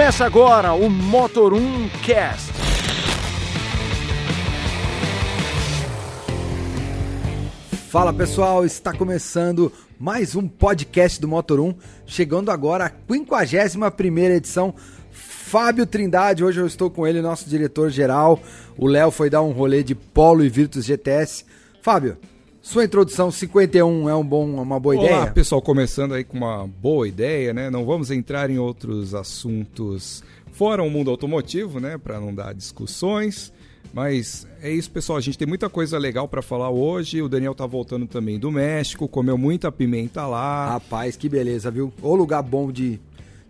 Começa agora o Motor 1 Cast. Fala pessoal, está começando mais um podcast do Motor 1, chegando agora à 51 edição. Fábio Trindade, hoje eu estou com ele, nosso diretor geral. O Léo foi dar um rolê de Polo e Virtus GTS. Fábio, sua introdução 51 é um bom, uma boa Olá, ideia? Olá, pessoal, começando aí com uma boa ideia, né? Não vamos entrar em outros assuntos fora o mundo automotivo, né, para não dar discussões. Mas é isso, pessoal. A gente tem muita coisa legal para falar hoje. O Daniel tá voltando também do México, comeu muita pimenta lá. Rapaz, que beleza, viu? O lugar bom de,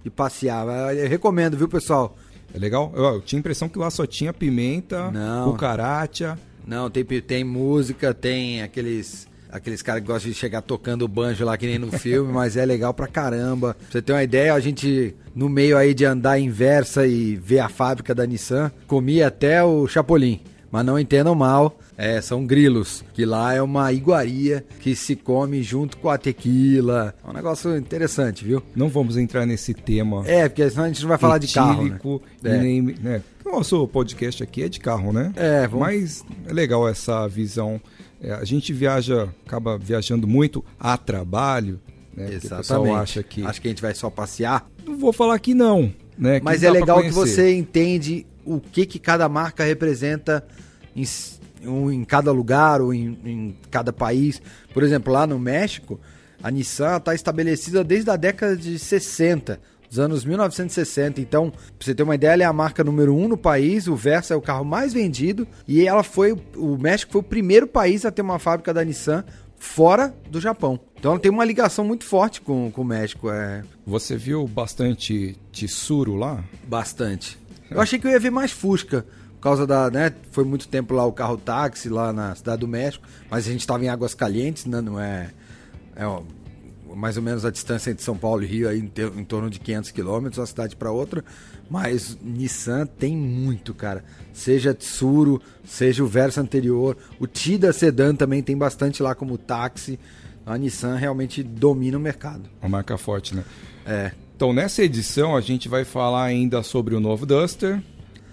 de passear. Eu recomendo, viu, pessoal? É legal? Eu, eu tinha a impressão que lá só tinha pimenta, Não. cucaracha. Não, tem, tem música, tem aqueles aqueles caras que gostam de chegar tocando banjo lá que nem no filme, mas é legal pra caramba. Pra você ter uma ideia, a gente no meio aí de andar inversa e ver a fábrica da Nissan, comia até o Chapolin. Mas não entendam mal, é, são grilos, que lá é uma iguaria que se come junto com a tequila. É um negócio interessante, viu? Não vamos entrar nesse tema. É, porque senão a gente não vai falar de carro. Né? E nem, né? Nosso podcast aqui é de carro, né? É, vamos... Mas é legal essa visão. É, a gente viaja, acaba viajando muito a trabalho, né? Exatamente. acha que... Acho que a gente vai só passear. Não vou falar que não, né? Que Mas é legal que você entende o que, que cada marca representa em, em cada lugar ou em, em cada país. Por exemplo, lá no México, a Nissan está estabelecida desde a década de 60 dos anos 1960. Então, pra você ter uma ideia, ela é a marca número um no país, o Versa é o carro mais vendido e ela foi, o México foi o primeiro país a ter uma fábrica da Nissan fora do Japão. Então ela tem uma ligação muito forte com, com o México. É... Você viu bastante Tsuru lá? Bastante. Eu achei que eu ia ver mais Fusca. Por causa da, né, foi muito tempo lá o carro táxi lá na cidade do México, mas a gente estava em Águas Calientes, né, não é, é ó, mais ou menos a distância entre São Paulo e Rio aí em, em torno de 500 quilômetros, uma cidade para outra. Mas Nissan tem muito, cara. Seja Tsuru, seja o Versa anterior, o Tida Sedan também tem bastante lá como táxi. A Nissan realmente domina o mercado. Uma marca forte, né? É. Então nessa edição a gente vai falar ainda sobre o novo Duster,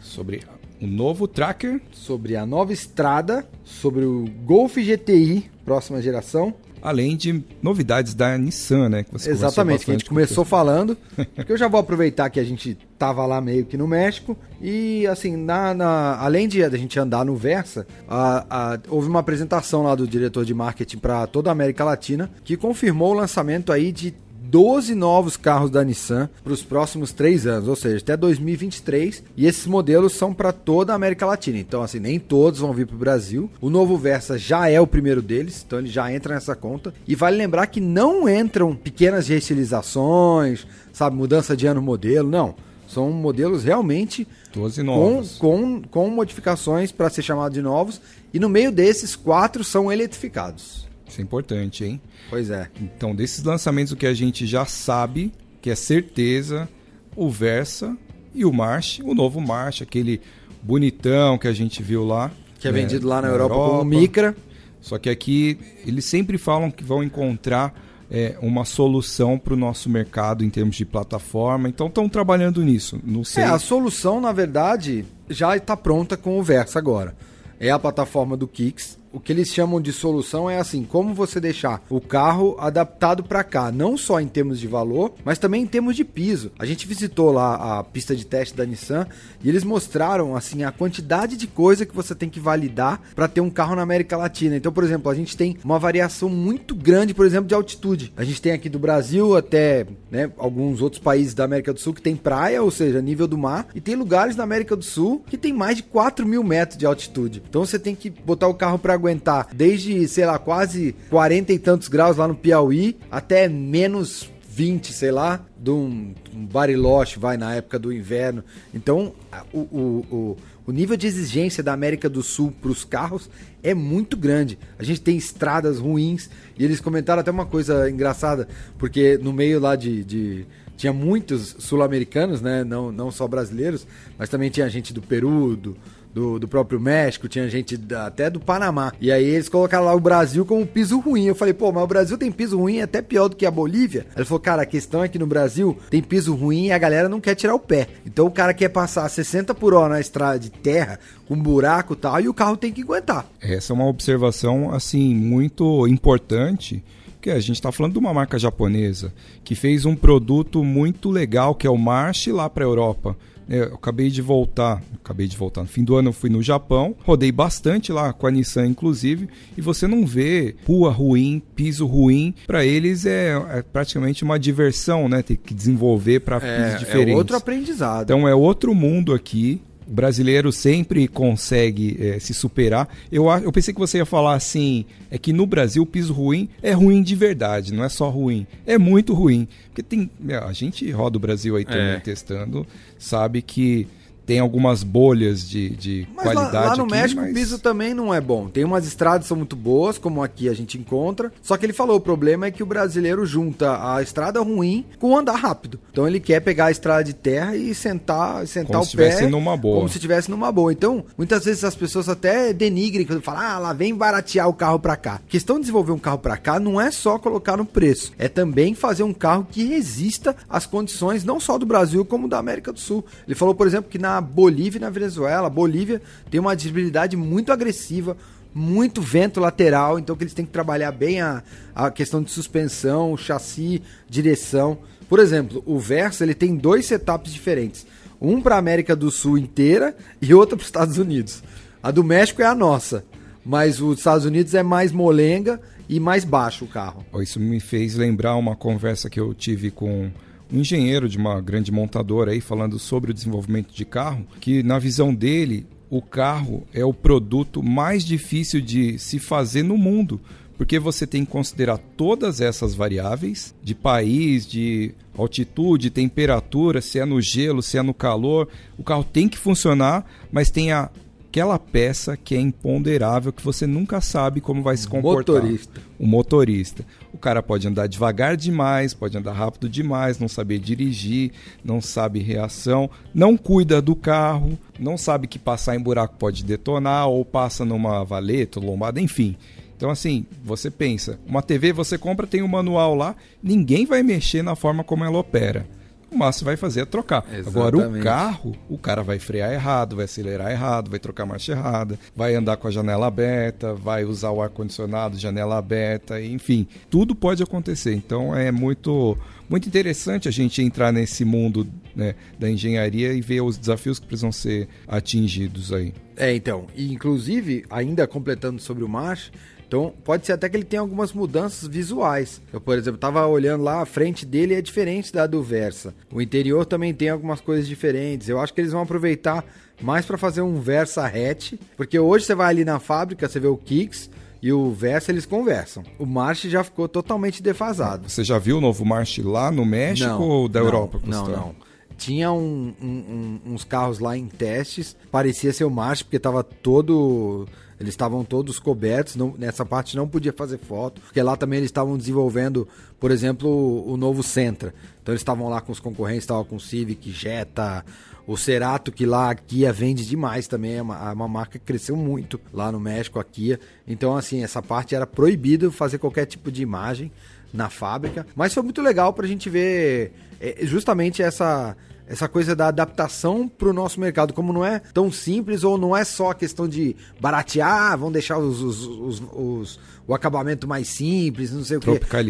sobre o novo Tracker, sobre a nova Estrada, sobre o Golf GTI próxima geração além de novidades da Nissan, né? Que Exatamente, que a gente começou falando. Porque eu já vou aproveitar que a gente tava lá meio que no México. E assim, na, na além de a gente andar no Versa, a, a, houve uma apresentação lá do diretor de marketing para toda a América Latina que confirmou o lançamento aí de 12 novos carros da Nissan para os próximos três anos, ou seja, até 2023. E esses modelos são para toda a América Latina. Então, assim, nem todos vão vir para o Brasil. O novo Versa já é o primeiro deles, então ele já entra nessa conta. E vale lembrar que não entram pequenas reestilizações, sabe, mudança de ano modelo, não. São modelos realmente 12 novos. Com, com, com modificações para ser chamado de novos. E no meio desses, quatro são eletrificados. Isso é importante, hein? Pois é. Então, desses lançamentos, o que a gente já sabe, que é certeza, o Versa e o March, o novo March, aquele bonitão que a gente viu lá. Que é né, vendido lá na, na Europa, Europa como Micra. Só que aqui eles sempre falam que vão encontrar é, uma solução para o nosso mercado em termos de plataforma. Então estão trabalhando nisso. Não sei. É, a solução, na verdade, já está pronta com o Versa agora. É a plataforma do Kicks o que eles chamam de solução é assim, como você deixar o carro adaptado para cá, não só em termos de valor, mas também em termos de piso. A gente visitou lá a pista de teste da Nissan e eles mostraram assim a quantidade de coisa que você tem que validar para ter um carro na América Latina. Então, por exemplo, a gente tem uma variação muito grande, por exemplo, de altitude. A gente tem aqui do Brasil até né, alguns outros países da América do Sul que tem praia, ou seja, nível do mar, e tem lugares na América do Sul que tem mais de 4 mil metros de altitude. Então você tem que botar o carro para aguentar desde, sei lá, quase 40 e tantos graus lá no Piauí até menos 20, sei lá, de um, um Bariloche, vai na época do inverno. Então, o, o, o, o nível de exigência da América do Sul para os carros é muito grande. A gente tem estradas ruins e eles comentaram até uma coisa engraçada, porque no meio lá de, de tinha muitos sul-americanos, né? Não, não só brasileiros, mas também tinha gente do Peru, do, do, do próprio México, tinha gente da, até do Panamá. E aí eles colocaram lá o Brasil como piso ruim. Eu falei, pô, mas o Brasil tem piso ruim até pior do que a Bolívia. Ele falou, cara, a questão é que no Brasil tem piso ruim e a galera não quer tirar o pé. Então o cara quer passar 60 por hora na estrada de terra, com buraco e tal, e o carro tem que aguentar. Essa é uma observação, assim, muito importante que a gente está falando de uma marca japonesa que fez um produto muito legal que é o March lá para a Europa. É, eu acabei de voltar, acabei de voltar. No fim do ano eu fui no Japão, rodei bastante lá com a Nissan, inclusive, e você não vê rua ruim, piso ruim. Para eles é, é, praticamente uma diversão, né? Ter que desenvolver para é, pisos diferentes. É outro aprendizado. Então é outro mundo aqui. O brasileiro sempre consegue é, se superar. Eu, eu pensei que você ia falar assim: é que no Brasil o piso ruim é ruim de verdade, não é só ruim. É muito ruim. Porque tem. A gente roda o Brasil aí também é. testando, sabe que tem algumas bolhas de, de mas qualidade. Lá, lá no aqui, México mas... o piso também não é bom. Tem umas estradas que são muito boas, como aqui a gente encontra. Só que ele falou: o problema é que o brasileiro junta a estrada ruim com o andar rápido. Então ele quer pegar a estrada de terra e sentar, sentar como o se pé. numa boa. Como se estivesse numa boa. Então, muitas vezes as pessoas até denigrem quando falam: ah, lá vem baratear o carro pra cá. A questão de desenvolver um carro pra cá não é só colocar no preço, é também fazer um carro que resista às condições não só do Brasil, como da América do Sul. Ele falou, por exemplo, que na Bolívia e na Venezuela, Bolívia tem uma visibilidade muito agressiva, muito vento lateral, então que eles têm que trabalhar bem a, a questão de suspensão, chassi, direção. Por exemplo, o Versa ele tem dois setups diferentes. Um para a América do Sul inteira e outro para os Estados Unidos. A do México é a nossa, mas os Estados Unidos é mais molenga e mais baixo o carro. Isso me fez lembrar uma conversa que eu tive com um engenheiro de uma grande montadora aí falando sobre o desenvolvimento de carro, que na visão dele o carro é o produto mais difícil de se fazer no mundo, porque você tem que considerar todas essas variáveis de país, de altitude, temperatura, se é no gelo, se é no calor. O carro tem que funcionar, mas tem a aquela peça que é imponderável, que você nunca sabe como vai se comportar. Motorista. O motorista. O cara pode andar devagar demais, pode andar rápido demais, não saber dirigir, não sabe reação, não cuida do carro, não sabe que passar em buraco pode detonar, ou passa numa valeta, lombada, enfim. Então, assim, você pensa, uma TV você compra, tem um manual lá, ninguém vai mexer na forma como ela opera o máximo vai fazer é trocar. Exatamente. Agora, o carro, o cara vai frear errado, vai acelerar errado, vai trocar marcha errada, vai andar com a janela aberta, vai usar o ar-condicionado, janela aberta, enfim, tudo pode acontecer. Então, é muito, muito interessante a gente entrar nesse mundo né, da engenharia e ver os desafios que precisam ser atingidos aí. É, então, e inclusive, ainda completando sobre o March, então, pode ser até que ele tenha algumas mudanças visuais. Eu, por exemplo, estava olhando lá, a frente dele é diferente da do Versa. O interior também tem algumas coisas diferentes. Eu acho que eles vão aproveitar mais para fazer um Versa hatch, porque hoje você vai ali na fábrica, você vê o Kicks, e o Versa eles conversam. O March já ficou totalmente defasado. Você já viu o novo March lá no México não, ou da não, Europa? Não, não. Tinha um, um, um, uns carros lá em testes, parecia ser o March porque estava todo eles estavam todos cobertos, não, nessa parte não podia fazer foto, porque lá também eles estavam desenvolvendo, por exemplo, o, o novo Sentra. Então eles estavam lá com os concorrentes, estavam com o Civic, Jetta, o Cerato, que lá a Kia vende demais também, é uma, é uma, marca que cresceu muito lá no México, a Kia. Então, assim, essa parte era proibido fazer qualquer tipo de imagem na fábrica. Mas foi muito legal para a gente ver é, justamente essa essa coisa da adaptação para o nosso mercado, como não é tão simples ou não é só a questão de baratear, vão deixar os, os, os, o acabamento mais simples, não sei o que.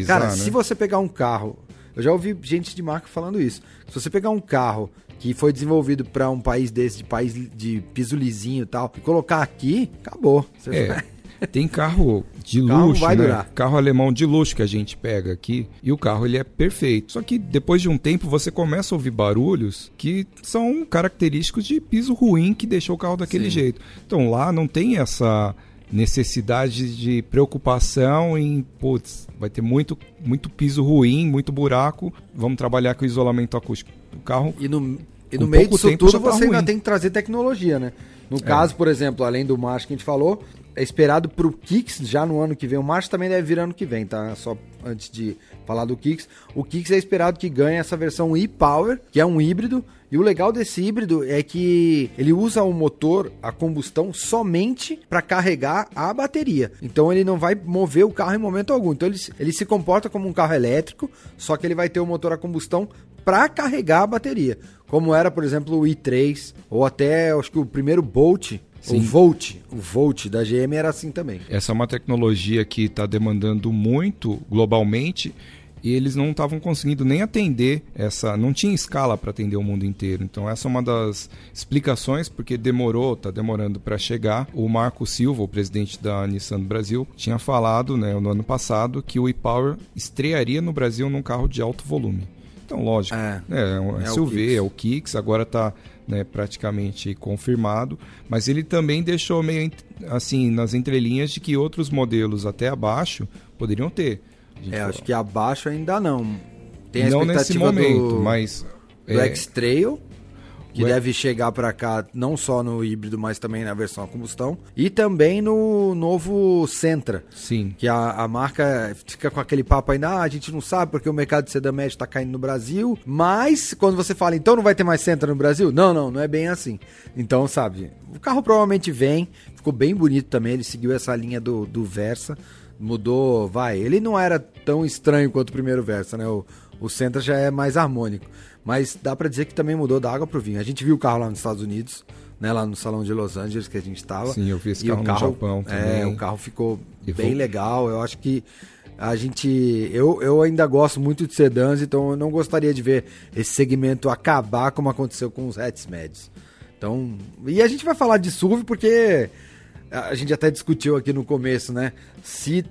Cara, né? se você pegar um carro, eu já ouvi gente de marca falando isso. Se você pegar um carro que foi desenvolvido para um país desse, de país de piso lisinho e tal, e colocar aqui, acabou. Você é. vai... Tem carro de luxo, carro, né? carro alemão de luxo que a gente pega aqui e o carro ele é perfeito. Só que depois de um tempo você começa a ouvir barulhos que são característicos de piso ruim que deixou o carro daquele Sim. jeito. Então lá não tem essa necessidade de preocupação em, putz, vai ter muito, muito piso ruim, muito buraco, vamos trabalhar com isolamento acústico. O carro. E no, e no meio disso tudo tá você ruim. ainda tem que trazer tecnologia, né? No é. caso, por exemplo, além do macho que a gente falou, é esperado pro Kicks já no ano que vem. O March também deve vir ano que vem, tá? Só antes de falar do Kicks. O Kicks é esperado que ganhe essa versão e-Power, que é um híbrido. E o legal desse híbrido é que ele usa o motor, a combustão, somente para carregar a bateria. Então ele não vai mover o carro em momento algum. Então ele, ele se comporta como um carro elétrico, só que ele vai ter o motor a combustão para carregar a bateria. Como era, por exemplo, o i3, ou até acho que o primeiro Bolt, Sim. O Volt, o Volt da GM era assim também. Essa é uma tecnologia que está demandando muito globalmente e eles não estavam conseguindo nem atender essa, não tinha escala para atender o mundo inteiro. Então essa é uma das explicações porque demorou, está demorando para chegar. O Marco Silva, o presidente da Nissan do Brasil, tinha falado, né, no ano passado que o e-Power estrearia no Brasil num carro de alto volume. Então, lógico, é, né, é um é SUV, o é o Kicks, agora está né, praticamente confirmado, mas ele também deixou meio assim nas entrelinhas de que outros modelos até abaixo poderiam ter. É, acho que abaixo ainda não. Tem a não nesse momento, do, mas do é... X-Trail, que Ué? deve chegar para cá não só no híbrido, mas também na versão a combustão. E também no novo Sentra. Sim. Que a, a marca fica com aquele papo ainda, ah, a gente não sabe porque o mercado de sedã médio está caindo no Brasil. Mas quando você fala, então não vai ter mais Sentra no Brasil? Não, não, não é bem assim. Então, sabe, o carro provavelmente vem, ficou bem bonito também, ele seguiu essa linha do, do Versa mudou, vai. Ele não era tão estranho quanto o primeiro Versa, né? O, o Sentra já é mais harmônico. Mas dá para dizer que também mudou da água pro vinho. A gente viu o carro lá nos Estados Unidos, né? Lá no salão de Los Angeles que a gente estava. Sim, eu vi esse carro, carro, no Japão é, também. É, o carro ficou e bem vou... legal. Eu acho que a gente. Eu, eu ainda gosto muito de sedãs, então eu não gostaria de ver esse segmento acabar como aconteceu com os hatches médios. Então. E a gente vai falar de SUV porque a gente até discutiu aqui no começo, né? Se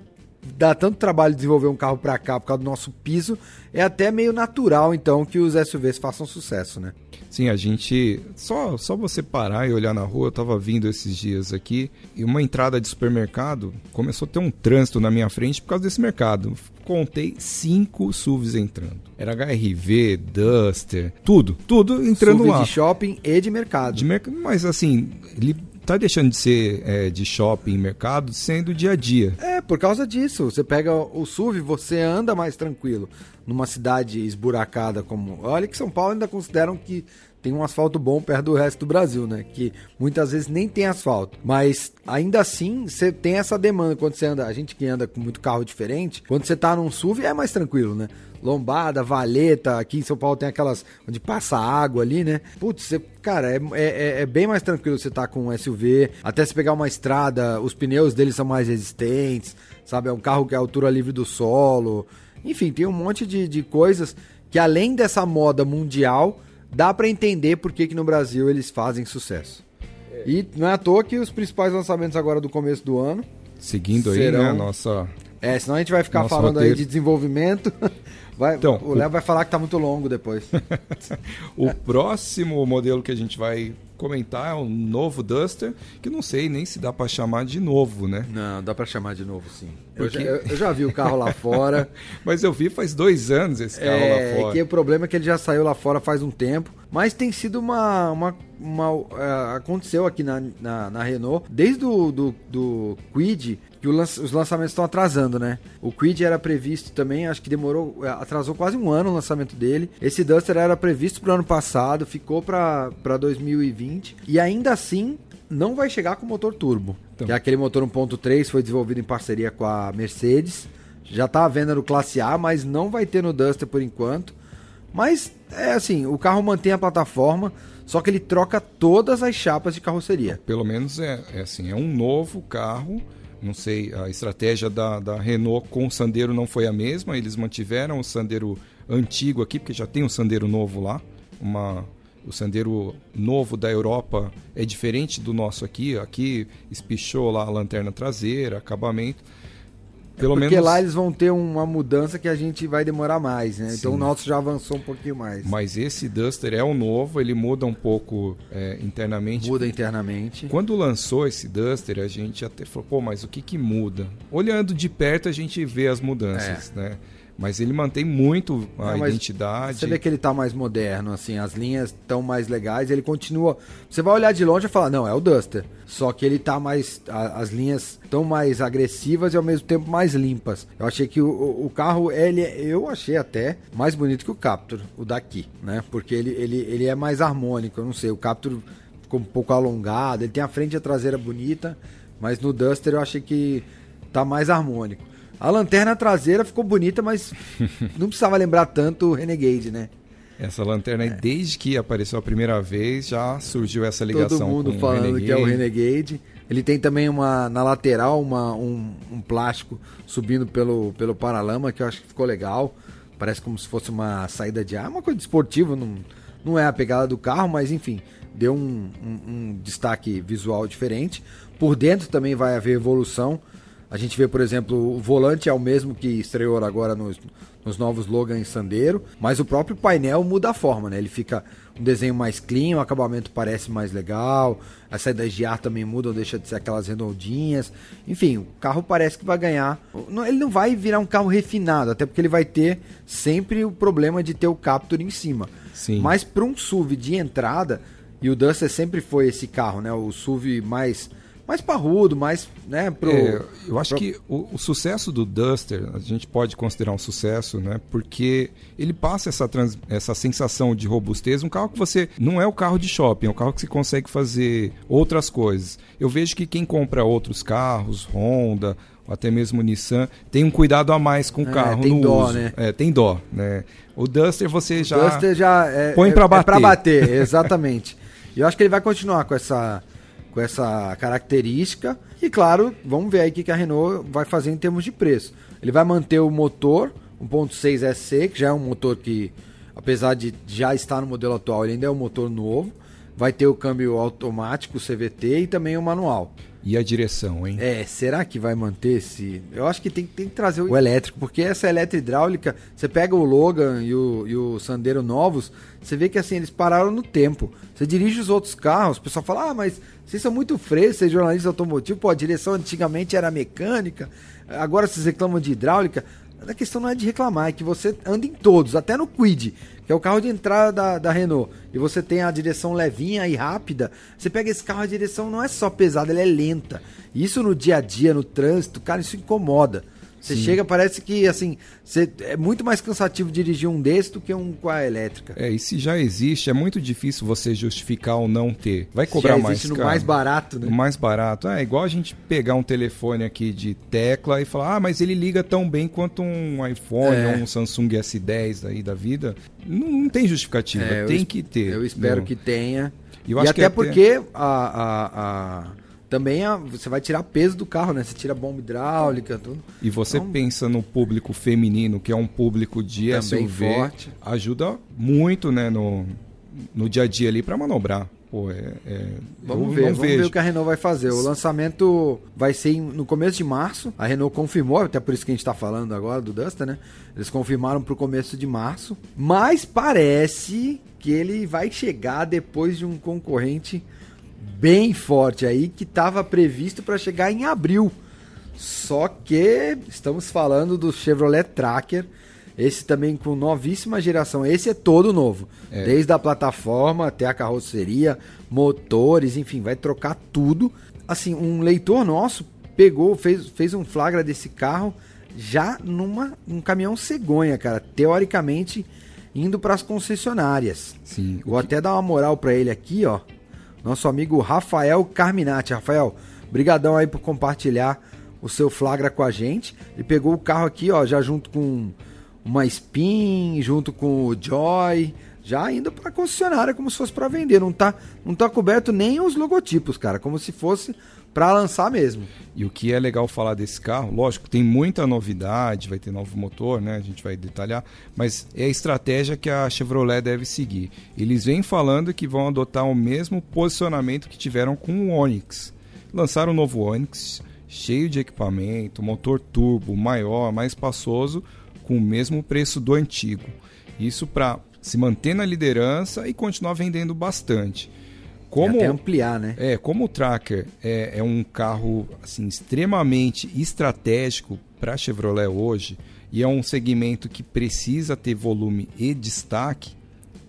dá tanto trabalho desenvolver um carro para cá por causa do nosso piso, é até meio natural então que os SUVs façam sucesso, né? Sim, a gente só só você parar e olhar na rua, eu tava vindo esses dias aqui e uma entrada de supermercado começou a ter um trânsito na minha frente por causa desse mercado. Contei cinco SUVs entrando. Era HRV, Duster, tudo, tudo entrando SUV lá. de shopping e de mercado. De mercado, mas assim, ele tá deixando de ser é, de shopping, mercado, sendo dia a dia. É, por causa disso. Você pega o SUV, você anda mais tranquilo. Numa cidade esburacada como. Olha que São Paulo ainda consideram que tem um asfalto bom perto do resto do Brasil, né? Que muitas vezes nem tem asfalto. Mas ainda assim, você tem essa demanda quando você anda. A gente que anda com muito carro diferente, quando você tá num SUV é mais tranquilo, né? Lombada, Valeta, aqui em São Paulo tem aquelas onde passa água ali, né? Putz, você, cara, é, é, é bem mais tranquilo você tá com um SUV. Até se pegar uma estrada, os pneus deles são mais resistentes, sabe? É um carro que é altura livre do solo. Enfim, tem um monte de, de coisas que além dessa moda mundial, dá para entender por que, que no Brasil eles fazem sucesso. E não é à toa que os principais lançamentos agora do começo do ano. Seguindo serão... aí, né, a nossa. É, senão a gente vai ficar falando roteiro. aí de desenvolvimento. Vai, então, o Léo o... vai falar que tá muito longo depois. o próximo modelo que a gente vai comentar é o novo Duster, que não sei nem se dá para chamar de novo, né? Não, dá para chamar de novo, sim. Porque... Eu, já, eu, eu, já, vi o carro lá fora. mas eu vi faz dois anos esse carro é, lá fora. Que o problema é que ele já saiu lá fora faz um tempo, mas tem sido uma, uma, uma uh, aconteceu aqui na, na, na, Renault desde o do, do Quid que lanç, os lançamentos estão atrasando, né? O Quid era previsto também, acho que demorou, é, atrasou quase um ano o lançamento dele. Esse Duster era previsto para o ano passado, ficou para 2020 e ainda assim não vai chegar com motor turbo. Então. Que é aquele motor 1.3 foi desenvolvido em parceria com a Mercedes. Já está à venda no Classe A, mas não vai ter no Duster por enquanto. Mas é assim, o carro mantém a plataforma, só que ele troca todas as chapas de carroceria. Pelo menos é, é assim, é um novo carro não sei, a estratégia da, da Renault com o Sandero não foi a mesma, eles mantiveram o Sandero antigo aqui, porque já tem um Sandero novo lá. Uma, o Sandero novo da Europa é diferente do nosso aqui. Aqui espichou lá a lanterna traseira, acabamento. Pelo Porque menos... lá eles vão ter uma mudança que a gente vai demorar mais, né? Sim. Então o nosso já avançou um pouquinho mais. Mas esse Duster é o novo, ele muda um pouco é, internamente. Muda internamente. Quando lançou esse Duster, a gente até falou, pô, mas o que que muda? Olhando de perto a gente vê as mudanças, é. né? Mas ele mantém muito a Não, identidade. Você vê que ele tá mais moderno, assim, as linhas estão mais legais, ele continua. Você vai olhar de longe e falar, não, é o Duster. Só que ele tá mais. a- as linhas estão mais agressivas e ao mesmo tempo mais limpas. Eu achei que o, o- o carro, ele, eu achei até mais bonito que o Captur, o daqui, né? Porque ele, ele, ele é mais harmônico, eu não sei. O Captur ficou um pouco alongado, ele tem a frente e a traseira bonita, mas no Duster eu achei que tá mais harmônico. A lanterna traseira ficou bonita, mas não precisava lembrar tanto o Renegade, né? Essa lanterna aí, desde que apareceu a primeira vez, já surgiu essa ligação É. Todo mundo falando que é o Renegade. Ele tem também uma na lateral uma, um, um plástico subindo pelo, pelo paralama que eu acho que ficou legal. Parece como se fosse uma saída de ar, É uma coisa esportiva, não, não é a pegada do carro, mas enfim, deu um, um- um destaque visual diferente. Por dentro também vai haver evolução. A gente vê, por exemplo, o volante é o mesmo que estreou agora nos, nos novos Logan e Sandero, mas o próprio painel muda a forma, né? Ele fica um desenho mais clean, o acabamento parece mais legal, as saídas de ar também mudam, deixa de ser aquelas redondinhas. Enfim, o carro parece que vai ganhar. Ele não vai virar um carro refinado, até porque ele vai ter sempre o problema de ter o Captur em cima. Sim. Mas para um SUV de entrada, e o Duster sempre foi esse carro, né? O SUV mais mais parrudo, mais, né, pro É, eu acho pro- que o, o sucesso do Duster, a gente pode considerar um sucesso, né? Porque ele passa essa, trans- essa sensação de robustez, um carro que você não é o carro de shopping, é um carro que você consegue fazer outras coisas. Eu vejo que quem compra outros carros, Honda, até mesmo Nissan, tem um cuidado a mais com o É, carro tem no dó, uso. né? É, tem dó, né? O Duster você já Duster já é, põe é- pra é bater. pra bater, exatamente. E eu acho que ele vai continuar com essa, com essa característica. E claro, vamos ver aí o que a Renault vai fazer em termos de preço. Ele vai manter o motor 1.6 SC, que já é um motor que, apesar de já estar no modelo atual, ele ainda é um motor novo. Vai ter o câmbio automático, CVT e também o manual. E a direção, hein? É, será que vai manter esse. Eu acho que tem, tem que trazer o elétrico, porque essa elétrica hidráulica, você pega o Logan e o, e o Sandero novos, você vê que assim, eles pararam no tempo. Você dirige os outros carros, o pessoal fala, ah, mas vocês são muito frescos, vocês jornalistas automotivos, pô, a direção antigamente era mecânica, agora vocês reclamam de hidráulica. A questão não é de reclamar, é que você anda em todos, até no Quid, que é o carro de entrada da, da Renault, e você tem a direção levinha e rápida. Você pega esse carro, a direção não é só pesada, ela é lenta. Isso no dia a dia, no trânsito, cara, isso incomoda. Você chega, parece que assim, você, é muito mais cansativo dirigir um desse do que um com a elétrica. É, e se já existe, é muito difícil você justificar ou não ter. Vai cobrar já mais existe no caro. mais barato, né? O mais barato. É igual a gente pegar um telefone aqui de tecla e falar, ah, mas ele liga tão bem quanto um iPhone É. ou um Samsung S10 aí da vida. Não, não tem justificativa, É, tem que ter. Eu espero Não. que tenha. E eu e até que até- porque a, a- a- também a- você vai tirar peso do carro, né? Você tira bomba hidráulica, tudo. E você Então- pensa no público feminino, que é um público de Também SUV, forte. ajuda muito, né, no, no dia a dia ali para manobrar. Pô, é, é- Vamos ver, vamos vejo. ver o que a Renault vai fazer. O lançamento vai ser no começo de março. A Renault confirmou, até por isso que a gente está falando agora do Duster, né? Eles confirmaram para o começo de março. Mas parece que ele vai chegar depois de um concorrente bem forte aí que estava previsto para chegar em abril. Só que estamos falando do Chevrolet Tracker. Esse também com novíssima geração. Esse é todo novo. É. Desde a plataforma até a carroceria, motores, enfim, vai trocar tudo. Assim, um leitor nosso pegou, fez, fez um flagra desse carro já numa um caminhão cegonha, cara. Teoricamente indo para as concessionárias. Sim, Vou que- até dar uma moral para ele aqui, ó. Nosso amigo Rafael Carminati. Rafael, brigadão aí por compartilhar o seu flagra com a gente. Ele pegou o carro aqui, ó, já junto com uma Spin, junto com o Joy, já indo para concessionária como se fosse para vender. Não tá, não tá coberto nem os logotipos, cara, como se fosse para lançar mesmo. E o que é legal falar desse carro, lógico, tem muita novidade, vai ter novo motor, né? A gente vai detalhar, mas é a estratégia que a Chevrolet deve seguir. Eles vêm falando que vão adotar o mesmo posicionamento que tiveram com o Onix. Lançaram o novo Onix, cheio de equipamento, motor turbo maior, mais espaçoso, com o mesmo preço do antigo. Isso para se manter na liderança e continuar vendendo bastante. Como, e até ampliar, né? É, como o Tracker é, é um carro assim, extremamente estratégico para a Chevrolet hoje e é um segmento que precisa ter volume e destaque,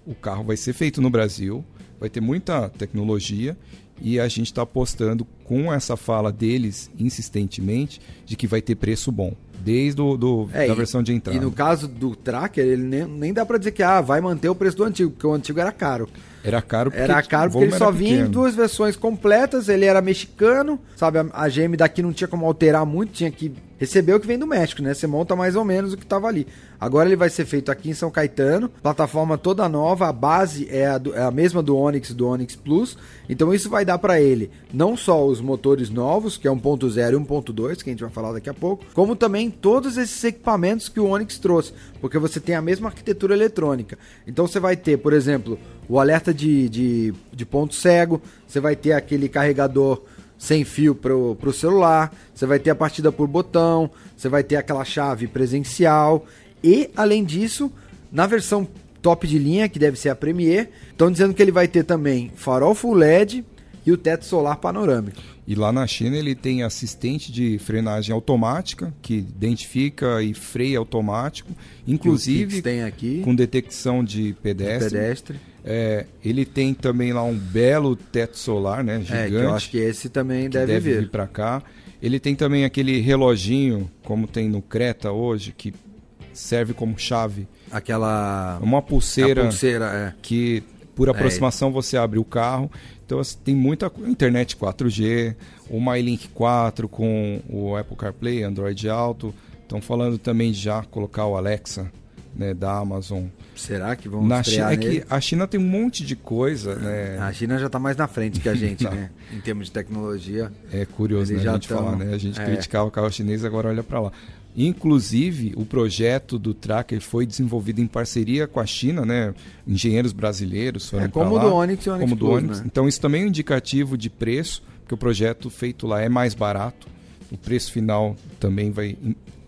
o carro vai ser feito no Brasil, vai ter muita tecnologia e a gente está apostando com essa fala deles insistentemente de que vai ter preço bom desde o, do, é, da versão de entrada. E no caso do Tracker, ele nem, nem dá para dizer que ah, vai manter o preço do antigo, porque o antigo era caro. Era caro porque, era caro porque ele só vinha em duas versões completas, ele era mexicano, sabe? A, a GM daqui não tinha como alterar muito, tinha que receber o que vem do México, né? Você monta mais ou menos o que estava ali. Agora ele vai ser feito aqui em São Caetano, plataforma toda nova, a base é a, do, é a mesma do Onix, do Onix Plus. Então isso vai dar para ele não só os motores novos, que é 1.0 e 1.2, que a gente vai falar daqui a pouco, como também todos esses equipamentos que o Onix trouxe, porque você tem a mesma arquitetura eletrônica. Então você vai ter, por exemplo, o alerta de, de, de ponto cego, você vai ter aquele carregador sem fio para o celular, você vai ter a partida por botão, você vai ter aquela chave presencial e, além disso, na versão top de linha, que deve ser a Premier, estão dizendo que ele vai ter também farol full LED e o teto solar panorâmico. E lá na China ele tem assistente de frenagem automática, que identifica e freia automático, inclusive tem aqui, com detecção de pedestre. pedestre. É, ele tem também lá um belo teto solar, né, gigante. É, que eu acho que esse também deve, deve vir. vir para cá. Ele tem também aquele reloginho, como tem no Creta hoje, que serve como chave. Aquela. Uma pulseira. pulseira, é. Que por é. aproximação é. você abre o carro. Então assim, tem muita internet 4G, o MyLink 4 com o Apple CarPlay, Android Auto. Estão falando também de já colocar o Alexa né, da Amazon. Será que vão na China, É que a China tem um monte de coisa, né? A China já está mais na frente que a gente, né? Em termos de tecnologia. É curioso né, a gente tão... falar, né? A gente é. criticava o carro chinês, agora olha para lá. Inclusive, o projeto do Tracker foi desenvolvido em parceria com a China, né? Engenheiros brasileiros foram é, como lá, do Onix e Onix como Plus, do Onix. Né? Então, isso também é um indicativo de preço, porque o projeto feito lá é mais barato. O preço final também vai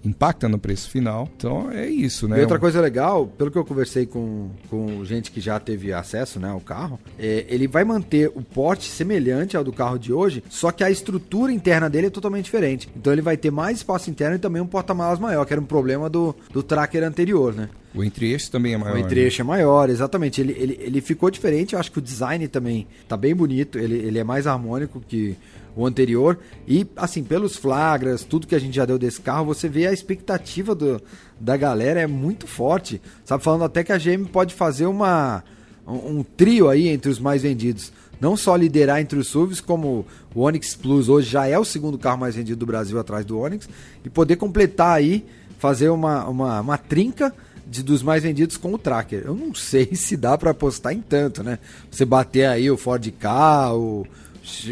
impacta no preço final. Então é isso, né? E outra coisa legal, pelo que eu conversei com, com gente que já teve acesso né, ao carro, é, ele vai manter o porte semelhante ao do carro de hoje, só que a estrutura interna dele é totalmente diferente. Então ele vai ter mais espaço interno e também um porta-malas maior, que era um problema do, do tracker anterior, né? O entre-eixo também é maior. O entre-eixo né? é maior, exatamente. Ele, ele, ele ficou diferente, eu acho que o design também tá bem bonito, ele, ele é mais harmônico que o anterior. E, assim, pelos flagras, tudo que a gente já deu desse carro, você vê a expectativa do, da galera é muito forte. Sabe, falando até que a GM pode fazer uma, um, um trio aí entre os mais vendidos. Não só liderar entre os SUVs, como o Onix Plus hoje já é o segundo carro mais vendido do Brasil atrás do Onix, e poder completar aí, fazer uma, uma, uma trinca de, dos mais vendidos com o Tracker. Eu não sei se dá para apostar em tanto, né? Você bater aí o Ford Ka, o,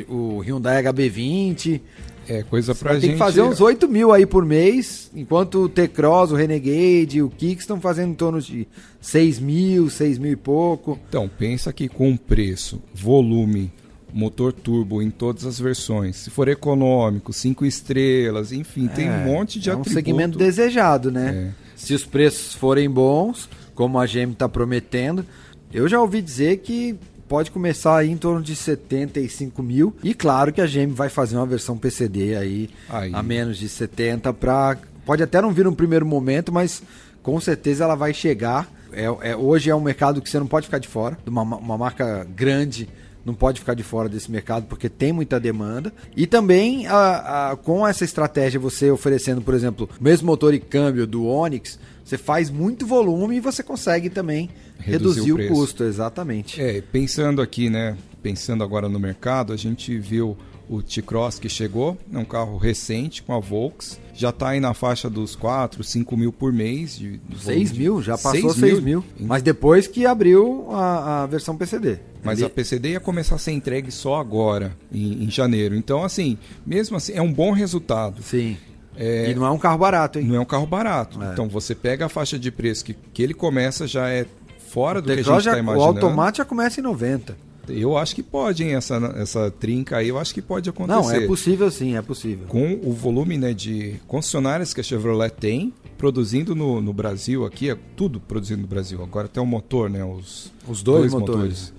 o Hyundai HB20. É, coisa pra gente. Tem que fazer uns 8 mil aí por mês, enquanto o T-Cross, o Renegade, o Kicks estão fazendo em torno de 6 mil, 6 mil e pouco. Então, pensa que com preço, volume, motor turbo em todas as versões, se for econômico, 5 estrelas, enfim, é, tem um monte de é atributo. um segmento desejado, né? É. Se os preços forem bons, como a GM está prometendo, eu já ouvi dizer que pode começar aí em torno de 75 mil. E claro que a GM vai fazer uma versão PCD aí, aí. a menos de 70 para pode até não vir no primeiro momento, mas com certeza ela vai chegar. É, é, hoje é um mercado que você não pode ficar de fora, uma, uma marca grande não pode ficar de fora desse mercado porque tem muita demanda. E também a, a, com essa estratégia, você oferecendo, por exemplo, o mesmo motor e câmbio do Onix, você faz muito volume e você consegue também reduzir, reduzir o, o, custo, exatamente. É, pensando aqui, né? Pensando agora no mercado, a gente viu o T-Cross que chegou, é um carro recente com a Volks, já está aí na faixa dos 4, 5 mil por mês. De, 6 mil, já passou 6 mil. mil. Mas depois que abriu a, a versão PCD. Mas a PCD ia começar a ser entregue só agora, em, em, janeiro. Então, assim, mesmo assim, é um bom resultado. Sim. É, e não é um carro barato, hein? Não é um carro barato. É. Então você pega a faixa de preço que, que ele começa já é fora o do que a gente está imaginando. O automático já começa em 90. Eu acho que pode, hein? Essa, essa trinca aí, eu acho que pode acontecer. Não, é possível sim, é possível. Com o volume né, de concessionárias que a Chevrolet tem, produzindo no, no Brasil aqui, é tudo produzindo no Brasil. Agora até o motor, né? Os, Os dois, dois motores. motores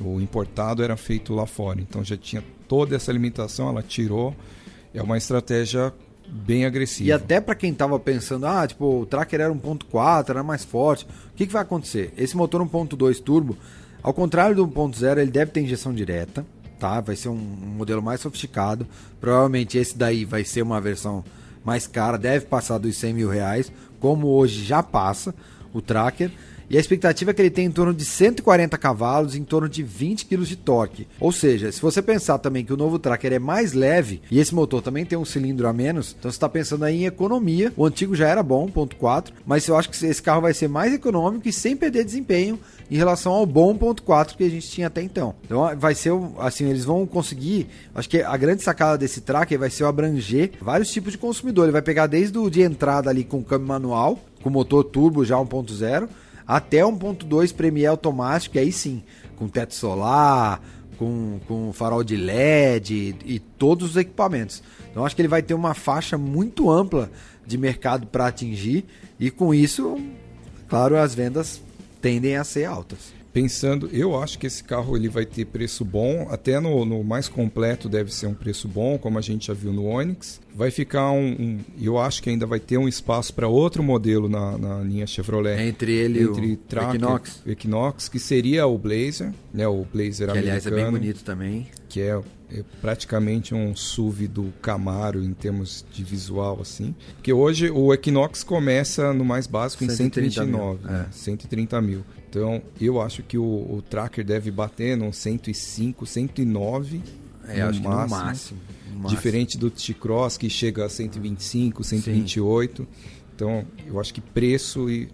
O importado era feito lá fora, então já tinha toda essa limitação, ela tirou. É uma estratégia bem agressiva. E até para quem tava pensando, ah, tipo, o Tracker era 1.4, era mais forte. O que, que vai acontecer? Esse motor 1.2 turbo, ao contrário do 1.0, ele deve ter injeção direta, tá? Vai ser um, um modelo mais sofisticado. Provavelmente esse daí vai ser uma versão mais cara, deve passar dos 100 mil reais, como hoje já passa o Tracker. E a expectativa é que ele tenha em torno de 140 cavalos, em torno de 20 kg de torque. Ou seja, se você pensar também que o novo Tracker é mais leve e esse motor também tem um cilindro a menos, então você está pensando aí em economia. O antigo já era bom, 1.4, mas eu acho que esse carro vai ser mais econômico e sem perder desempenho em relação ao bom 1.4 que a gente tinha até então. Então vai ser assim, eles vão conseguir, acho que a grande sacada desse Tracker vai ser o abranger vários tipos de consumidor. Ele vai pegar desde o de entrada ali com câmbio manual, com motor turbo já 1.0, até 1.2 Premier automático, e aí sim, com teto solar, com, com farol de LED e, e todos os equipamentos. Então acho que ele vai ter uma faixa muito ampla de mercado para atingir e com isso, claro, as vendas tendem a ser altas pensando, eu acho que esse carro ele vai ter preço bom, até no, no, mais completo deve ser um preço bom, como a gente já viu no Onix. Vai ficar um, um eu acho que ainda vai ter um espaço para outro modelo na, na, linha Chevrolet. Entre ele Entre o Tracker, Equinox. Equinox, que seria o Blazer, né, o Blazer que, americano. aliás é bem bonito também. Que é é praticamente um SUV do Camaro em termos de visual assim. Porque hoje o Equinox começa no mais básico em 129, mil. Né? É. 130 mil. Então, eu acho que o, o Tracker deve bater no 105, 109 é, no, acho máximo, no máximo. Diferente do T-Cross que chega a 125, 128. Sim. Então, eu acho que preço e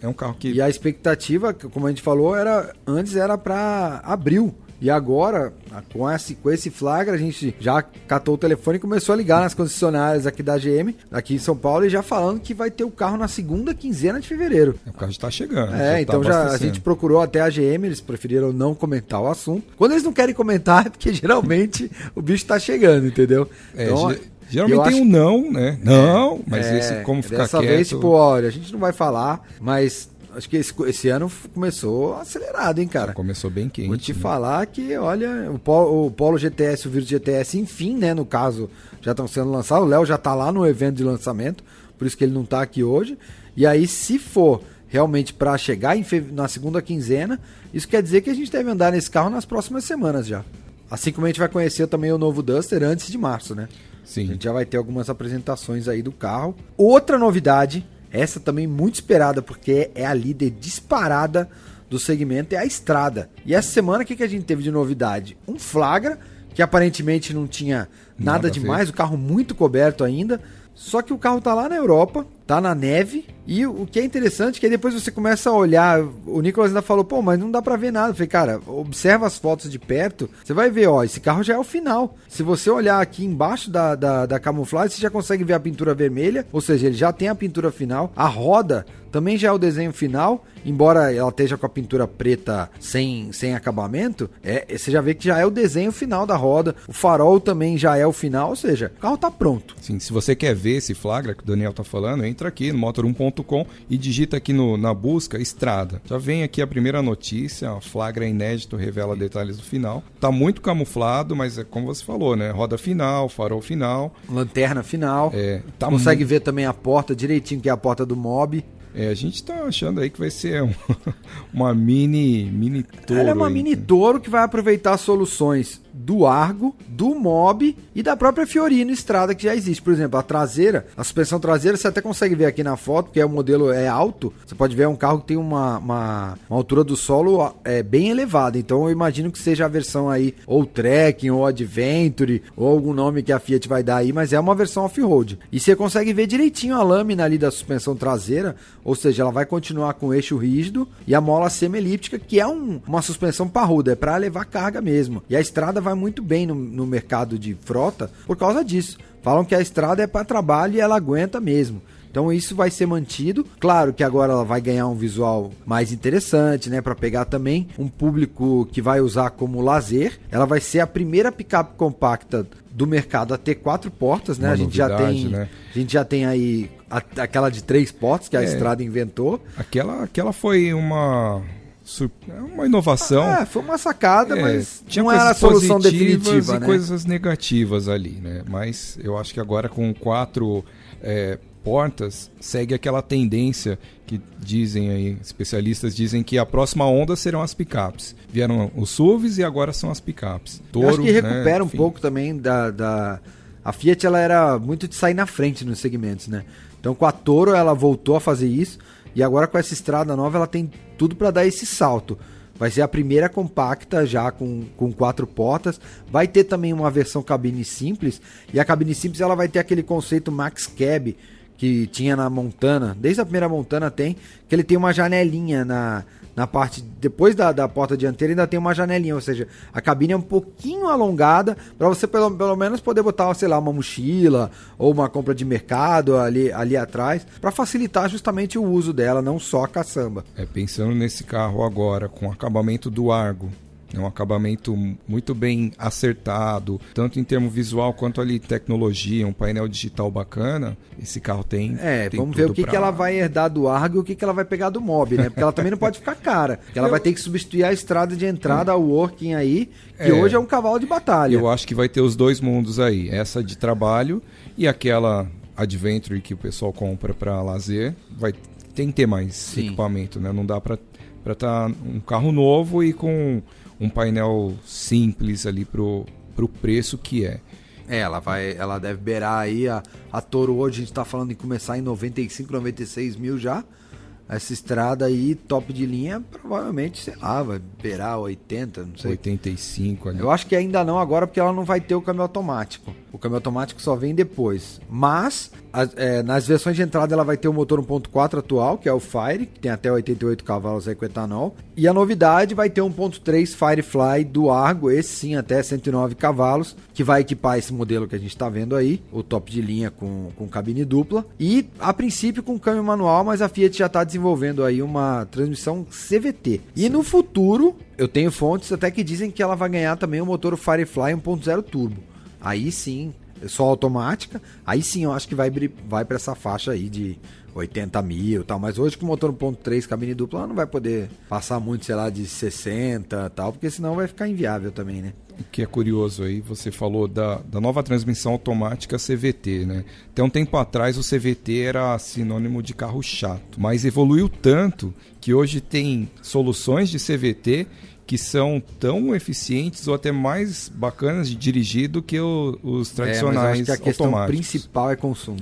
é um carro que E a expectativa, como a gente falou, era antes era para abril e agora, com esse, com esse flagra, a gente já catou o telefone e começou a ligar nas concessionárias aqui da GM, aqui em São Paulo, e já falando que vai ter o carro na segunda quinzena de fevereiro. O carro está chegando. É, já então tá já a gente procurou até a GM, eles preferiram não comentar o assunto. Quando eles não querem comentar, é porque geralmente o bicho está chegando, entendeu? É, então, Geralmente tem um não, né? Não, mas é, esse como ficar dessa quieto... Dessa vez, tipo, olha, a gente não vai falar, mas Acho que esse, esse, ano começou acelerado, hein, cara? Começou bem quente. Vou te né? falar que, olha, o Polo, o Polo GTS e o Virtus GTS, enfim, né, no caso, já estão sendo lançados. O Léo já tá lá no evento de lançamento, por isso que ele não tá aqui hoje. E aí, se for realmente para chegar na segunda quinzena, isso quer dizer que a gente deve andar nesse carro nas próximas semanas já. Assim como a gente vai conhecer também o novo Duster antes de março, né? Sim. A gente já vai ter algumas apresentações aí do carro. Outra novidade essa também muito esperada, porque é a líder disparada do segmento, é a estrada. E essa semana, o que, que a gente teve de novidade? Um flagra, que aparentemente não tinha nada, nada demais, o carro muito coberto ainda. Só que o carro tá lá na Europa, tá na neve, e o que é interessante é que depois você começa a olhar, o Nicolas ainda falou, pô, mas não dá pra ver nada. Eu falei, cara, observa as fotos de perto, você vai ver, ó, esse carro já é o final. Se você olhar aqui embaixo da, da, da camuflagem, você já consegue ver a pintura vermelha, ou seja, ele já tem a pintura final. A roda também já é o desenho final, embora ela esteja com a pintura preta sem, sem acabamento, é, você já vê que já é o desenho final da roda. O farol também já é o final, ou seja, o carro tá pronto. Sim, se você quer ver esse flagra que o Daniel tá falando, entra aqui no motor1.com e digita aqui no, na busca estrada. Já vem aqui a primeira notícia, flagra inédito revela detalhes do final. Tá muito camuflado, mas é como você falou, né? Roda final, farol final, lanterna final. É, tá Consegue ver também a porta direitinho, que é a porta do mob. É, a gente está achando aí que vai ser um, uma mini mini touro. Ela é uma aí. mini touro que vai aproveitar soluções do Argo, do Mob e da própria Fiorino Estrada que já existe. Por exemplo, a traseira, a suspensão traseira você até consegue ver aqui na foto, que é o modelo é alto. Você pode ver é um carro que tem uma, uma, uma, altura do solo é bem elevada. Então eu imagino que seja a versão aí ou Trekking ou Adventure ou algum nome que a Fiat vai dar aí, mas é uma versão off-road. E você consegue ver direitinho a lâmina ali da suspensão traseira, ou seja, ela vai continuar com eixo rígido e a mola semi-elíptica, que é um, uma suspensão parruda, é para levar carga mesmo. E a estrada vai muito bem no, no mercado de frota por causa disso. Falam que a estrada é para trabalho e ela aguenta mesmo. Então isso vai ser mantido. Claro que agora ela vai ganhar um visual mais interessante, né, para pegar também um público que vai usar como lazer. Ela vai ser a primeira picape compacta do mercado a ter quatro portas, né? a gente já tem, né? a gente já tem aí a, aquela de três portas que a é, Estrada inventou. Aquela, aquela foi uma é uma inovação. É, foi uma sacada, é, mas tinha não era a solução definitiva, e né? coisas negativas ali, né? Mas eu acho que agora com quatro é, portas segue aquela tendência que dizem aí, especialistas dizem que a próxima onda serão as picapes. Vieram os SUVs e agora são as picapes. Toro, eu acho que recupera né? um pouco também da, da a Fiat ela era muito de sair na frente nos segmentos, né? Então com a Toro ela voltou a fazer isso e agora com essa estrada nova ela tem tudo para dar esse salto. Vai ser a primeira compacta já com, com quatro portas. Vai ter também uma versão cabine simples. E a cabine simples ela vai ter aquele conceito Max Cab que tinha na Montana. Desde a primeira Montana tem. Que ele tem uma janelinha na, na parte depois da, da porta dianteira ainda tem uma janelinha, ou seja, a cabine é um pouquinho alongada para você pelo, pelo menos poder botar, sei lá, uma mochila ou uma compra de mercado ali, ali atrás, para facilitar justamente o uso dela, não só a caçamba. É, pensando nesse carro agora com acabamento do Argo, é um acabamento muito bem acertado, tanto em termo visual quanto ali tecnologia, um painel digital bacana. Esse carro tem. É, tem vamos ver o que, pra... que ela vai herdar do Argo e o que, que ela vai pegar do Mob, né? Porque ela também não pode ficar cara. Ela eu... vai ter que substituir a estrada de entrada ao working aí, que é, hoje é um cavalo de batalha. Eu acho que vai ter os dois mundos aí, essa de trabalho e aquela Adventure que o pessoal compra para lazer. Vai tem que ter mais Sim. equipamento, né? Não dá para para estar tá um carro novo e com um painel simples ali pro, pro preço que é. É, ela vai, ela deve beirar aí a, a Toro hoje a gente está falando em começar em 95, 96 mil já. Essa estrada aí, top de linha, provavelmente, sei lá, vai beirar 80, não sei. 85 ali. Eu acho que ainda não agora, porque ela não vai ter o câmbio automático. O câmbio automático só vem depois. Mas, as, é, nas versões de entrada, ela vai ter o motor 1.4 atual, que é o Fire, que tem até 88 cavalos aí com etanol. E a novidade vai ter 1.3 Firefly do Argo, esse sim até 109 cavalos, que vai equipar esse modelo que a gente está vendo aí, o top de linha com, com cabine dupla. E, a princípio, com câmbio manual, mas a Fiat já está desenvolvendo aí uma transmissão CVT. E sim. no futuro, eu tenho fontes até que dizem que ela vai ganhar também o motor Firefly 1.0 turbo. Aí sim, só automática. Aí sim eu acho que vai, vai para essa faixa aí de 80 mil e tal. Mas hoje com o motor 1.3 cabine dupla ela não vai poder passar muito, sei lá, de 60 tal, porque senão vai ficar inviável também, né? O que é curioso aí, você falou da, da nova transmissão automática CVT, né? Até um tempo atrás o CVT era sinônimo de carro chato, mas evoluiu tanto que hoje tem soluções de CVT que são tão eficientes ou até mais bacanas de dirigir do que o, os tradicionais é, mas acho que a questão principal é consumo.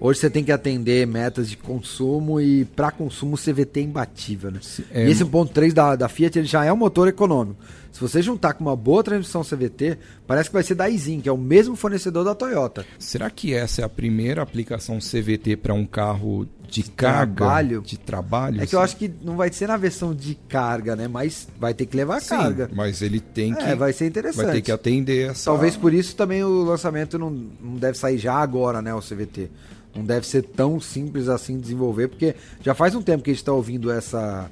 Hoje você tem que atender metas de consumo e para consumo CVT é imbatível, né? É, e esse 1.3 da, da Fiat ele já é um motor econômico. Se você juntar com uma boa transmissão CVT, parece que vai ser da Izin, que é o mesmo fornecedor da Toyota. Será que essa é a primeira aplicação CVT para um carro de, de carga, trabalho. de trabalho. É que eu acho que não vai ser na versão de carga, né? Mas vai ter que levar Sim, carga. Mas ele tem que. É, vai ser interessante. Vai ter que atender essa. Talvez por isso também o lançamento não, não deve sair já agora, né? O CVT. Não deve ser tão simples assim desenvolver, porque já faz um tempo que a gente está ouvindo essa,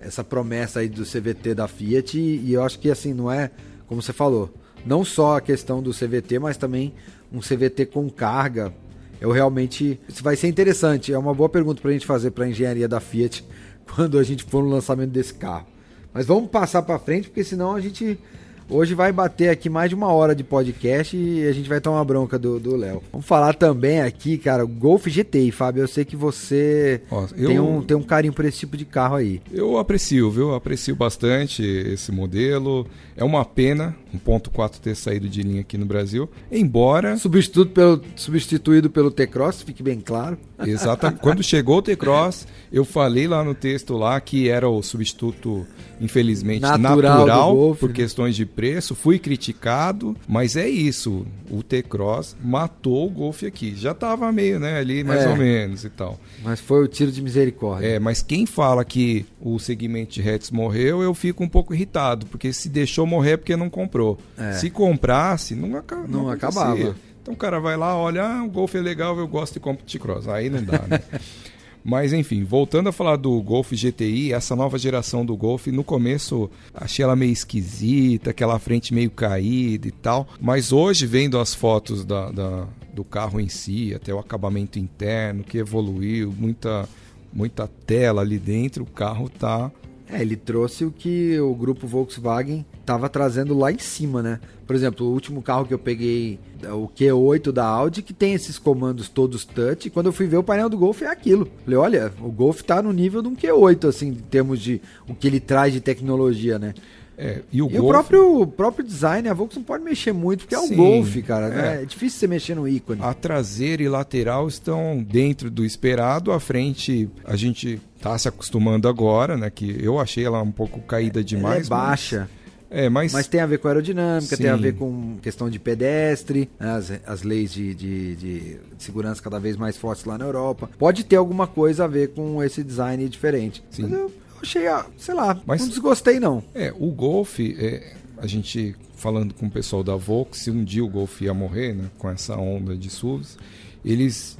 essa promessa aí do CVT da Fiat e, e eu acho que assim, não é, como você falou, não só a questão do CVT, mas também um CVT com carga. Eu realmente. Isso vai ser interessante. É uma boa pergunta para a gente fazer para a engenharia da Fiat quando a gente for no lançamento desse carro. Mas vamos passar para frente, porque senão a gente Hoje vai bater aqui mais de uma hora de podcast e a gente vai tomar bronca do Léo. Vamos falar também aqui, cara, Golf GTI, Fábio. Eu sei que você Ó, eu... tem, um, tem um carinho por esse tipo de carro aí. Eu aprecio, viu? Eu aprecio bastante esse modelo. É uma pena um ponto 4 ter saído de linha aqui no Brasil, embora... Substituído pelo, substituído pelo T-Cross, fique bem claro. Exatamente. Quando chegou o T-Cross, eu falei lá no texto lá que era o substituto, infelizmente, natural, natural por né? questões de preço. Fui criticado, mas é isso. O T-Cross matou o Golf aqui. Já estava meio, né, ali mais é, ou menos e tal. Mas foi o tiro de misericórdia. É, mas quem fala que o segmento de hatch morreu, eu fico um pouco irritado, porque se deixou morrer é porque não comprou. É. Se comprasse, não, não, não acabava. Então o cara vai lá, olha, ah, o Golf é legal, eu gosto de comprar T-Cross. Aí não dá, né? Mas enfim, voltando a falar do Golf GTI, essa nova geração do Golf, no começo achei ela meio esquisita, aquela frente meio caída e tal. Mas hoje, vendo as fotos da, da do carro em si, até o acabamento interno, que evoluiu, muita, muita tela ali dentro, o carro tá É, ele trouxe o que o grupo Volkswagen estava trazendo lá em cima, né? Por exemplo, o último carro que eu peguei, o Q8 da Audi, que tem esses comandos todos touch. Quando eu fui ver o painel do Golf é aquilo. Falei, olha, o Golf tá no nível de um Q8, assim, em termos de o que ele traz de tecnologia, né? É, e o, E o Golf- próprio, o próprio design, a Volkswagen não pode mexer muito, porque é o Golf, cara. é. né? É difícil você mexer no ícone. A traseira e lateral estão dentro do esperado. A frente a gente tá se acostumando agora, né? Que eu achei ela um pouco caída Ela demais. é mas- baixa. É, mas, Mas tem a ver com aerodinâmica, Sim. tem a ver com questão de pedestre, né, as, as leis de, de- de segurança cada vez mais fortes lá na Europa. Pode ter alguma coisa a ver com esse design diferente. Sim. Mas eu, achei, ah, sei lá, Mas- não desgostei não. é, o Golf, é, a gente falando com o pessoal da Volks, se um dia o Golf ia morrer, né? Com essa onda de SUVs, eles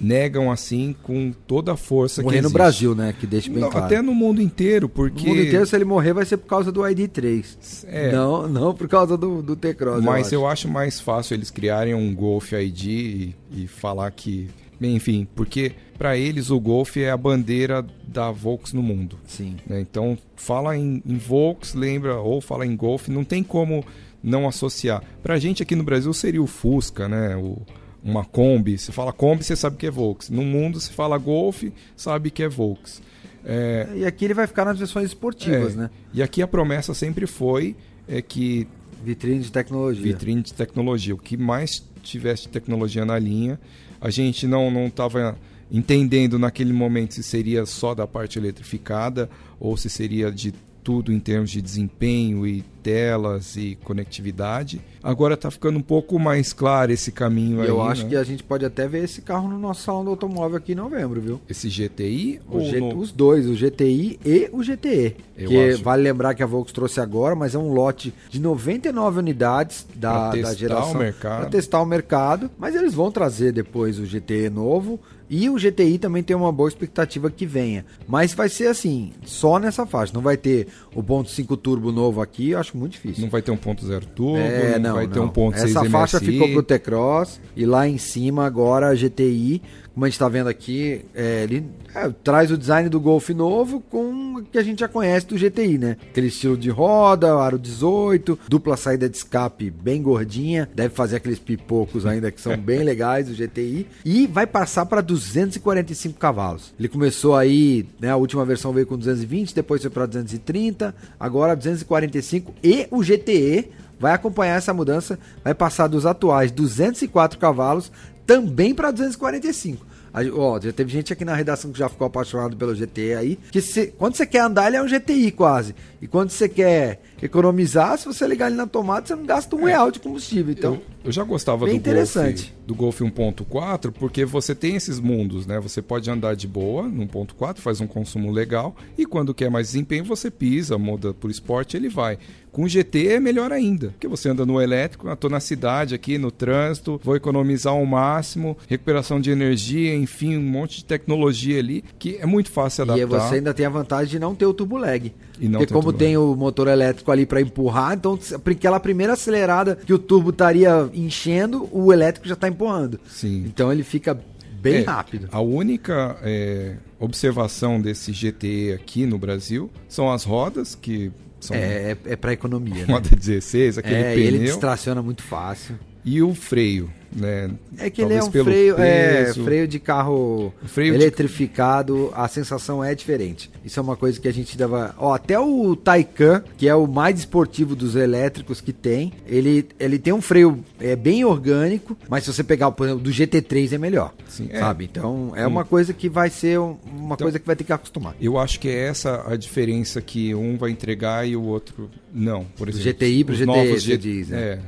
negam assim com toda a força Morrer que no. Brasil, né? Que deixa bem Não, claro. Até no mundo inteiro, No porque... mundo inteiro, se ele morrer, vai ser por causa do ID3. É. Não, não por causa do, do T-Cross. Mas eu eu acho. acho mais fácil eles criarem um Golf ID e, e falar que. Enfim, porque para eles o Golf é a bandeira da Volks no mundo. Sim. né? Então, fala em, em Volks, lembra, ou fala em Golf, não tem como não associar. Pra gente aqui no Brasil seria o Fusca, né? O, uma Kombi. Se fala Kombi, você sabe que é Volks. No mundo, se fala Golf, sabe que é Volks. É, E aqui ele vai ficar nas versões esportivas, é, né? E aqui a promessa sempre foi é que Vitrine de tecnologia. vitrine de tecnologia. O que mais tivesse tecnologia na linha, a gente não não estava entendendo naquele momento se seria só da parte eletrificada ou se seria de tudo em termos de desempenho e telas e conectividade. Agora está ficando um pouco mais claro esse caminho aí. eu acho né? que a gente pode até ver esse carro no nosso salão do automóvel aqui em novembro, viu? esse GTI O ou G- no- Os dois, o GTI e o GTE. Eu que acho. vale lembrar que a Volks trouxe agora, mas é um lote de 99 unidades da, da geração. Pra testar o mercado. Mas eles vão trazer depois o GTE novo. E o GTI também tem uma boa expectativa que venha. Mas vai ser assim, só nessa faixa. Não vai ter o ponto .5 turbo novo aqui, eu acho muito difícil. não vai ter um ponto zero turbo, É, não, vai ter um ponto Essa 6 faixa MSI. ficou pro T-Cross e lá em cima agora a GTI, como a gente tá vendo aqui, é, ele é, traz o design do Golf novo com o que a gente já conhece do GTI, né? Aquele estilo de roda, aro 18, dupla saída de escape bem gordinha, deve fazer aqueles pipocos ainda que são bem legais o GTI e vai passar para 245 cavalos. Ele começou aí, né, a última versão veio com 220, depois foi para 230, agora 245 e o GTE vai acompanhar essa mudança, vai passar dos atuais 204 cavalos também para 245. Ó, já teve gente aqui na redação que já ficou apaixonado pelo GTE aí. Que quando você quer andar, ele é um GTI quase. E quando você quer economizar, se você ligar ele na tomada, você não gasta um real de combustível. Então, eu, eu já gostava do Golf, interessante. do Golf 1.4 porque você tem esses mundos, né? Você pode andar de boa no 1.4, faz um consumo legal e quando quer mais desempenho você pisa, muda por esporte, ele vai. Com o GT é melhor ainda, porque você anda no elétrico, eu tô na cidade aqui, no trânsito, vou economizar ao máximo, recuperação de energia, enfim, um monte de tecnologia ali que é muito fácil e adaptar. você ainda tem a vantagem de não ter o turbo lag. E não Porque ter como tem o motor elétrico ali para empurrar, então aquela primeira acelerada que o turbo estaria enchendo, o elétrico já está empurrando. Sim. Então ele fica bem É, rápido. A única é, observação desse GTE aqui no Brasil são as rodas, que são É, é, é para economia. Né? roda 16, aquele É, e ele pneu, distraciona muito fácil. e o freio. Né? É que ele é Talvez um freio, é, freio de carro Freio de- eletrificado, a sensação é diferente. Isso é uma coisa que a gente dava. Ó, até o Taycan, que é o mais esportivo dos elétricos que tem, ele, ele tem um freio é, bem orgânico, mas se você pegar, por exemplo, do GT3 é melhor. Sim, é. sabe? Então é uma coisa que vai ser um- uma Então- coisa que vai ter que acostumar. Eu acho que é essa a diferença que um vai entregar e o outro não. Por exemplo, GTI pro os GTE, novos diz, né? É,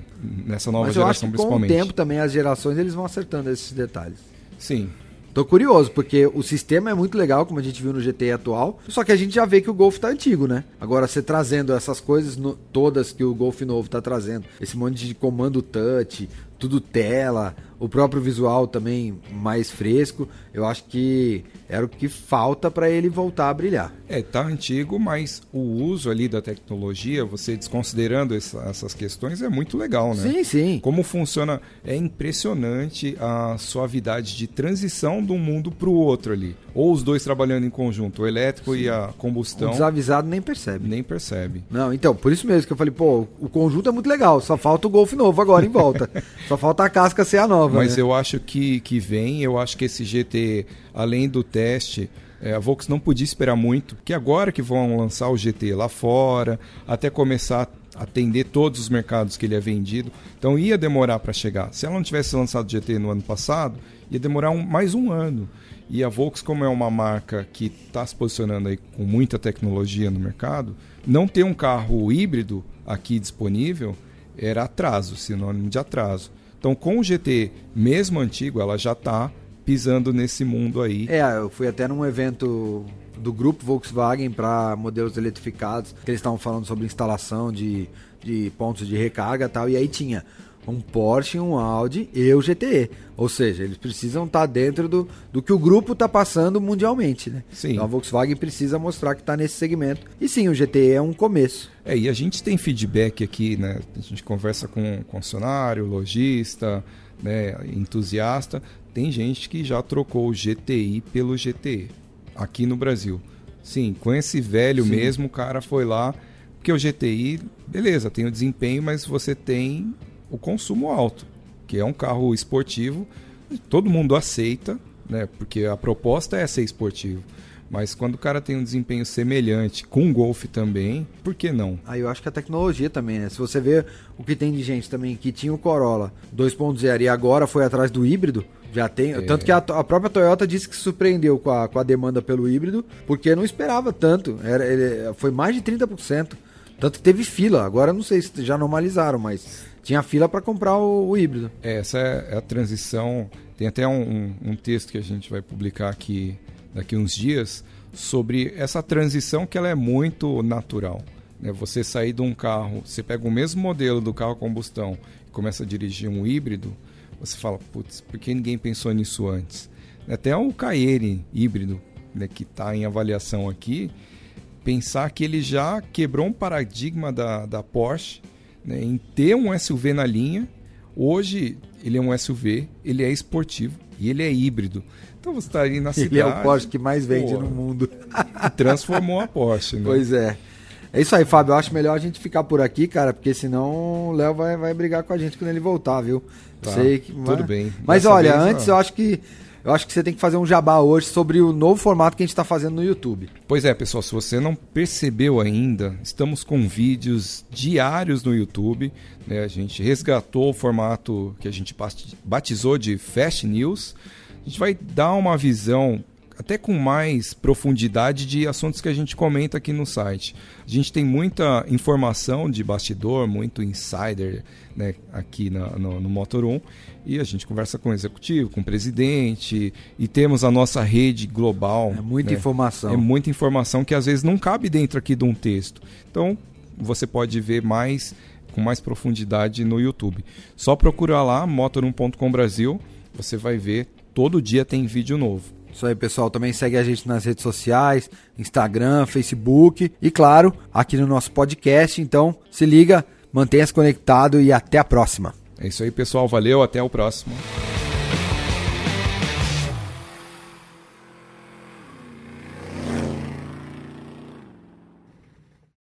nessa nova Mas eu acho geração que com o principalmente. tempo também as gerações eles vão acertando esses detalhes. Sim. Tô curioso, porque o sistema é muito legal, como a gente viu no GT atual. Só que a gente já vê que o Golf tá antigo, né? Agora, você trazendo essas coisas no- todas que o Golf novo tá trazendo, esse monte de comando touch, tudo tela, o próprio visual também mais fresco. Eu acho que era o que falta para ele voltar a brilhar. É, tá antigo, mas o uso ali da tecnologia, você desconsiderando essa, essas questões, é muito legal, né? Sim, sim. Como funciona, é impressionante a suavidade de transição de um mundo para o outro ali. Ou os dois trabalhando em conjunto, o elétrico sim. e a combustão. O desavisado nem percebe. Nem percebe. Não, então, por isso mesmo que eu falei, pô, o conjunto é muito legal, só falta o Golf novo agora em volta. só falta a casca ser a nova. Mas né? eu acho que, que vem, eu acho que esse GT, além do teste, é, a Volks não podia esperar muito, porque agora que vão lançar o GT lá fora, até começar a atender todos os mercados que ele é vendido, então ia demorar para chegar. Se ela não tivesse lançado o GT no ano passado, ia demorar um, mais um ano. E a Volks, como é uma marca que está se posicionando aí com muita tecnologia no mercado, não ter um carro híbrido aqui disponível era atraso, sinônimo de atraso. Então, com o GT, mesmo antigo, ela já está pisando nesse mundo aí. É, eu fui até num evento do grupo Volkswagen para modelos eletrificados, que eles estavam falando sobre instalação de, de pontos de recarga e tal, e aí tinha um Porsche, um Audi e o GTE. Ou seja, eles precisam estar tá dentro do, do que o grupo está passando mundialmente, né? Sim. Então a Volkswagen precisa mostrar que está nesse segmento. E sim, o GTE é um começo. É, e a gente tem feedback aqui, né? A gente conversa com concessionário, lojista, né, entusiasta. Tem gente que já trocou o GTI pelo GTE aqui no Brasil. Sim, com esse velho sim. mesmo, o cara foi lá. Porque o GTI, beleza, tem o desempenho, mas você tem o consumo alto, que é um carro esportivo, todo mundo aceita, né? Porque a proposta é ser esportivo. Mas quando o cara tem um desempenho semelhante com o Golf também, por que não? Aí eu acho que a tecnologia também, né? Se você vê o que tem de gente também que tinha o Corolla 2.0 e agora foi atrás do híbrido, já tem. É. Tanto que a, a, própria Toyota disse que se surpreendeu com a, com a demanda pelo híbrido, porque não esperava tanto. Era, ele, foi mais de 30%. Tanto que teve fila. Agora não sei se já normalizaram, mas tinha fila para comprar o, o, híbrido. É, essa é a transição. Tem até um, um, um, texto que a gente vai publicar aqui daqui uns dias sobre essa transição que ela é muito natural. Né? Você sair de um carro, você pega o mesmo modelo do carro a combustão e começa a dirigir um híbrido, você fala, putz, por que ninguém pensou nisso antes? Até o Cayenne híbrido, né, que está em avaliação aqui, pensar que ele já quebrou um paradigma da, da Porsche né, em ter um SUV na linha. Hoje ele é um SUV, ele é esportivo e ele é híbrido. Então você está aí na cidade. Ele é o Porsche que mais vende pô, no mundo. transformou a Porsche, né? Pois é. É isso aí, Fábio. Eu acho melhor a gente ficar por aqui, cara, porque senão o Léo vai, vai brigar com a gente quando ele voltar, viu? Tá, Sei que. Tudo bem. Mas Dessa olha, vez, antes ó... eu acho que eu acho que você tem que fazer um jabá hoje sobre o novo formato que a gente está fazendo no YouTube. Pois é, pessoal, se você não percebeu ainda, estamos com vídeos diários no YouTube. Né? A gente resgatou o formato que a gente batizou de Fast News. A gente vai dar uma visão até com mais profundidade de assuntos que a gente comenta aqui no site. A gente tem muita informação de bastidor, muito insider né, aqui na, no, no Motor 1 e a gente conversa com o executivo, com o presidente e temos a nossa rede global. É muita né? informação. É muita informação que às vezes não cabe dentro aqui de um texto. Então você pode ver mais com mais profundidade no YouTube. Só procurar lá motor1.com Brasil, você vai ver todo dia tem vídeo novo. Isso aí, pessoal. Também segue a gente nas redes sociais, Instagram, Facebook e, claro, aqui no nosso podcast. Então, se liga, mantenha-se conectado e até a próxima. É isso aí, pessoal. Valeu, até o próximo.